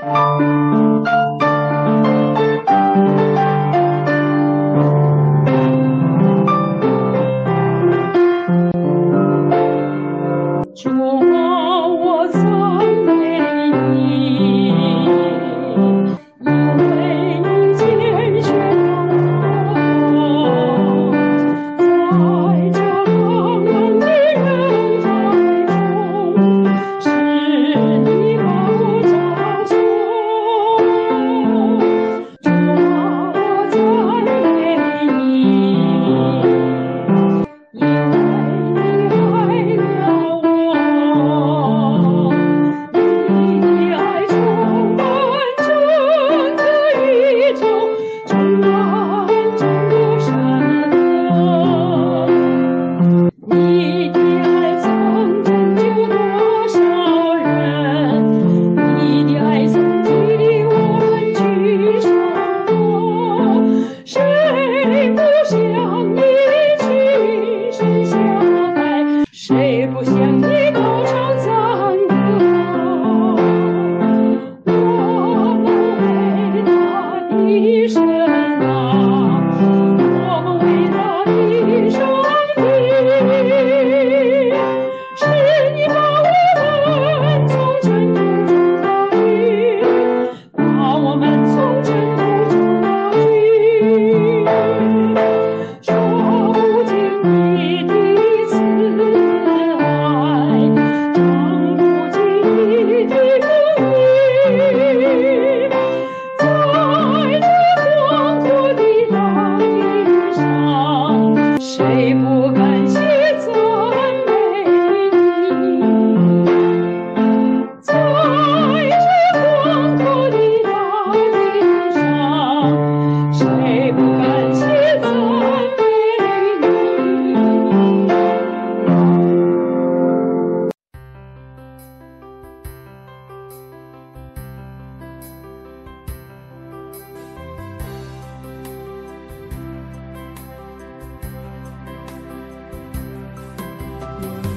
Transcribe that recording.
Bye. Krishna.